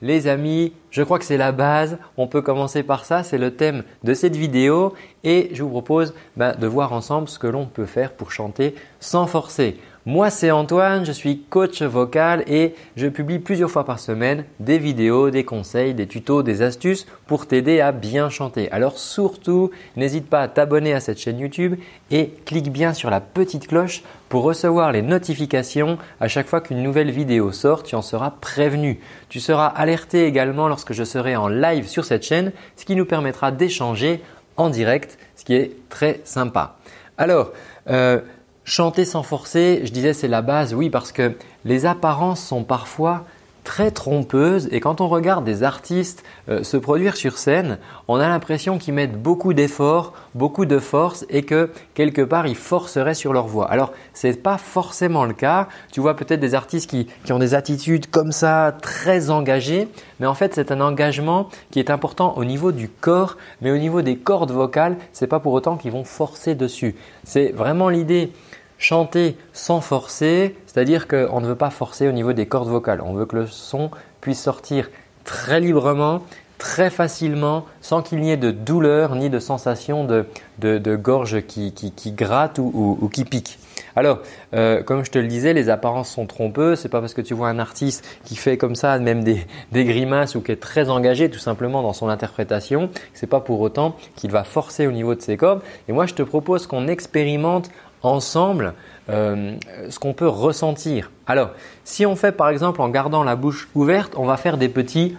Les amis, je crois que c'est la base. On peut commencer par ça. C'est le thème de cette vidéo. Et je vous propose bah, de voir ensemble ce que l'on peut faire pour chanter sans forcer. Moi, c'est Antoine, je suis coach vocal et je publie plusieurs fois par semaine des vidéos, des conseils, des tutos, des astuces pour t'aider à bien chanter. Alors surtout, n'hésite pas à t'abonner à cette chaîne YouTube et clique bien sur la petite cloche pour recevoir les notifications à chaque fois qu'une nouvelle vidéo sort, tu en seras prévenu. Tu seras alerté également lorsque je serai en live sur cette chaîne, ce qui nous permettra d'échanger en direct, ce qui est très sympa. Alors, euh, Chanter sans forcer, je disais c'est la base, oui, parce que les apparences sont parfois très trompeuses et quand on regarde des artistes euh, se produire sur scène, on a l'impression qu'ils mettent beaucoup d'efforts, beaucoup de force et que quelque part ils forceraient sur leur voix. Alors ce n'est pas forcément le cas. Tu vois peut-être des artistes qui, qui, ont des attitudes comme ça très engagées, mais en fait c'est un engagement qui est important au niveau du corps, mais au niveau des cordes vocales, c'est pas pour autant qu'ils vont forcer dessus. C'est vraiment l'idée chanter sans forcer, c'est-à-dire qu'on ne veut pas forcer au niveau des cordes vocales. On veut que le son puisse sortir très librement, très facilement, sans qu'il n'y ait de douleur ni de sensation de, gorge qui, gratte ou, qui pique. Alors, euh, comme je te le disais, les apparences sont trompeuses. C'est pas parce que tu vois un artiste qui fait comme ça, même des, des grimaces ou qui est très engagé tout simplement dans son interprétation, c'est pas pour autant qu'il va forcer au niveau de ses cordes. Et moi, je te propose qu'on expérimente ensemble euh, ce qu'on peut ressentir. Alors, si on fait par exemple en gardant la bouche ouverte, on va faire des petits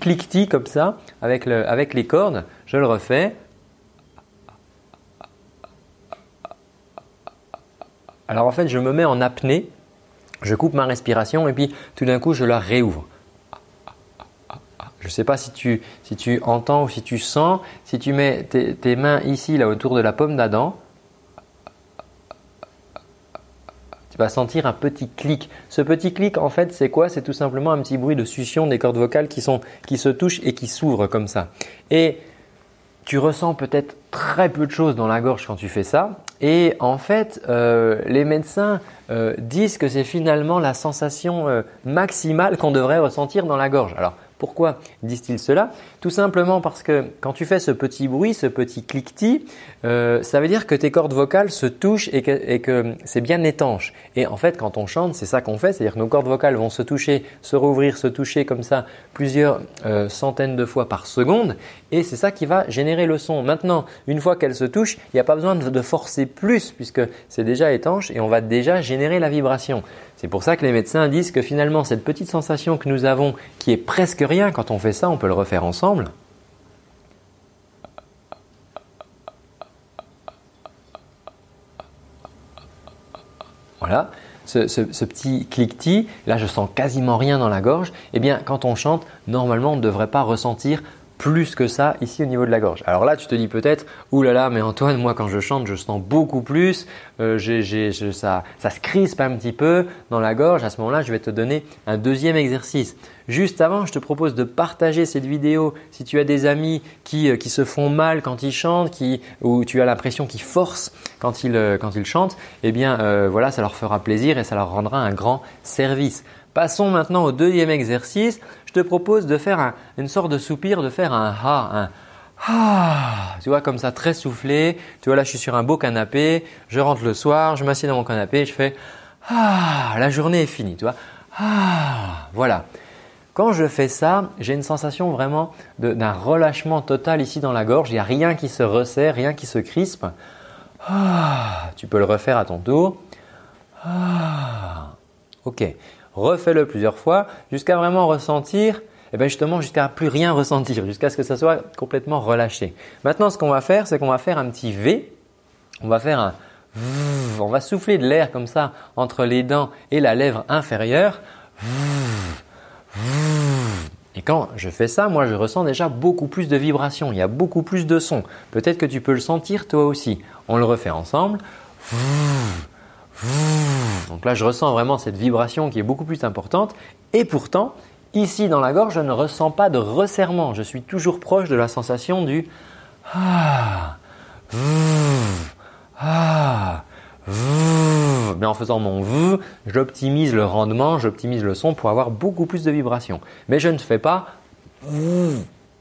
cliquetis comme ça avec, avec les cordes. Je le refais. Alors en fait, je me mets en apnée, je coupe ma respiration et puis tout d'un coup, je la réouvre. Je ne sais pas si tu, si tu entends ou si tu sens, si tu mets tes, mains ici, là, autour de la pomme d'Adam, tu vas sentir un petit clic. Ce petit clic, en fait, c'est quoi? C'est tout simplement un petit bruit de succion des cordes vocales qui, sont, qui se touchent et qui s'ouvrent comme ça. Et tu ressens peut-être très peu de choses dans la gorge quand tu fais ça. Et en fait, euh, les médecins euh, disent que c'est finalement la sensation euh, maximale qu'on devrait ressentir dans la gorge. Alors, pourquoi disent-ils cela? Tout simplement parce que quand tu fais ce petit bruit, ce petit cliquetis, euh, ça veut dire que tes cordes vocales se touchent et que, c'est bien étanche. Et en fait, quand on chante, c'est ça qu'on fait, c'est-à-dire que nos cordes vocales vont se toucher, se rouvrir, se toucher comme ça plusieurs euh, centaines de fois par seconde, et c'est ça qui va générer le son. Maintenant, une fois qu'elles se touchent, il n'y a pas besoin de forcer plus puisque c'est déjà étanche et on va déjà générer la vibration. C'est pour ça que les médecins disent que finalement cette petite sensation que nous avons, qui est presque rien. Quand on fait ça, on peut le refaire ensemble. Voilà, ce, ce petit cliquetis, là je sens quasiment rien dans la gorge, eh bien quand on chante, normalement on ne devrait pas ressentir plus que ça ici au niveau de la gorge. Alors là, tu te dis peut-être, oulala, là là, mais Antoine, moi quand je chante, je sens beaucoup plus, euh, ça, ça se crispe un petit peu dans la gorge. À ce moment-là, je vais te donner un deuxième exercice. Juste avant, je te propose de partager cette vidéo si tu as des amis qui, euh, qui se font mal quand ils chantent, qui, ou tu as l'impression qu'ils forcent quand ils, euh, quand ils chantent, eh bien voilà, ça leur fera plaisir et ça leur rendra un grand service. Passons maintenant au deuxième exercice. Je te propose de faire une sorte de soupir, de faire un ha, un ha. Tu vois, comme ça, très soufflé. Tu vois, là, je suis sur un beau canapé. Je rentre le soir, je m'assieds dans mon canapé, je fais ah. La journée est finie, tu vois. Ah. Voilà. Quand je fais ça, j'ai une sensation vraiment d'un relâchement total ici dans la gorge. Il n'y a rien qui se resserre, rien qui se crispe. Ah. Tu peux le refaire à ton tour. Ah. Ok refais-le plusieurs fois jusqu'à vraiment ressentir, et eh bien justement jusqu'à plus rien ressentir, jusqu'à ce que ça soit complètement relâché. Maintenant, ce qu'on va faire, c'est qu'on va faire un petit V, on va faire un on va souffler de l'air comme ça entre les dents et la lèvre inférieure. Et quand je fais ça, moi je ressens déjà beaucoup plus de vibrations, il y a beaucoup plus de sons. Peut-être que tu peux le sentir toi aussi. On le refait ensemble. Donc là, je ressens vraiment cette vibration qui est beaucoup plus importante. Et pourtant, ici dans la gorge, je ne ressens pas de resserrement. Je suis toujours proche de la sensation du ah, ah, mais en faisant mon v, j'optimise le rendement, j'optimise le son pour avoir beaucoup plus de vibrations. Mais je ne fais pas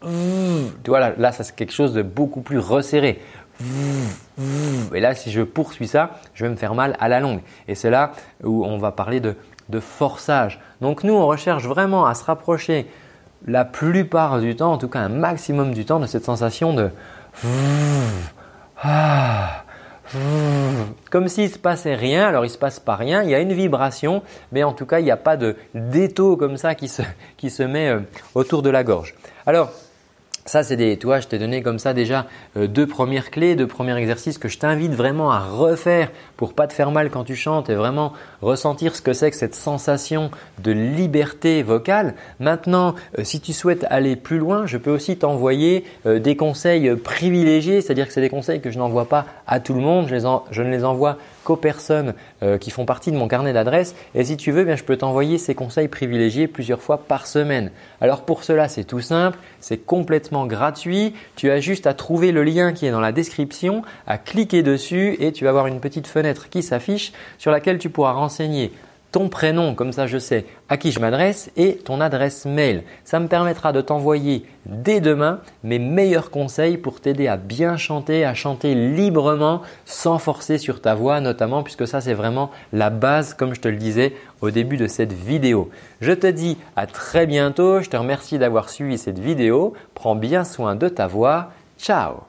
tu vois là, là c'est quelque chose de beaucoup plus resserré. Et là, si je poursuis ça, je vais me faire mal à la longue. Et c'est là où on va parler de, forçage. Donc nous, on recherche vraiment à se rapprocher la plupart du temps, en tout cas un maximum du temps, de cette sensation de comme s'il ne se passait rien, alors il se passe pas rien, il y a une vibration, mais en tout cas il n'y a pas de d'étau comme ça qui se, qui se met euh, autour de la gorge. Alors ça, c'est des, toi, je t'ai donné comme ça déjà euh, deux premières clés, deux premiers exercices que je t'invite vraiment à refaire pour pas te faire mal quand tu chantes et vraiment ressentir ce que c'est que cette sensation de liberté vocale. Maintenant, euh, si tu souhaites aller plus loin, je peux aussi t'envoyer euh, des conseils privilégiés, c'est-à-dire que c'est des conseils que je n'envoie pas à tout le monde, je, les je ne les envoie qu'aux personnes qui font partie de mon carnet d'adresses. Et si tu veux, bien, je peux t'envoyer ces conseils privilégiés plusieurs fois par semaine. Alors pour cela, c'est tout simple, c'est gratuit. Tu as juste à trouver le lien qui est dans la description, à cliquer dessus et tu vas avoir une petite fenêtre qui s'affiche sur laquelle tu pourras renseigner ton prénom, comme ça je sais à qui je m'adresse, et ton adresse mail. Ça me permettra de t'envoyer dès demain mes meilleurs conseils pour t'aider à bien chanter, à chanter librement, sans forcer sur ta voix notamment, puisque ça c'est vraiment la base, comme je te le disais au début de cette vidéo. Je te dis à très bientôt, je te remercie d'avoir suivi cette vidéo, prends bien soin de ta voix, ciao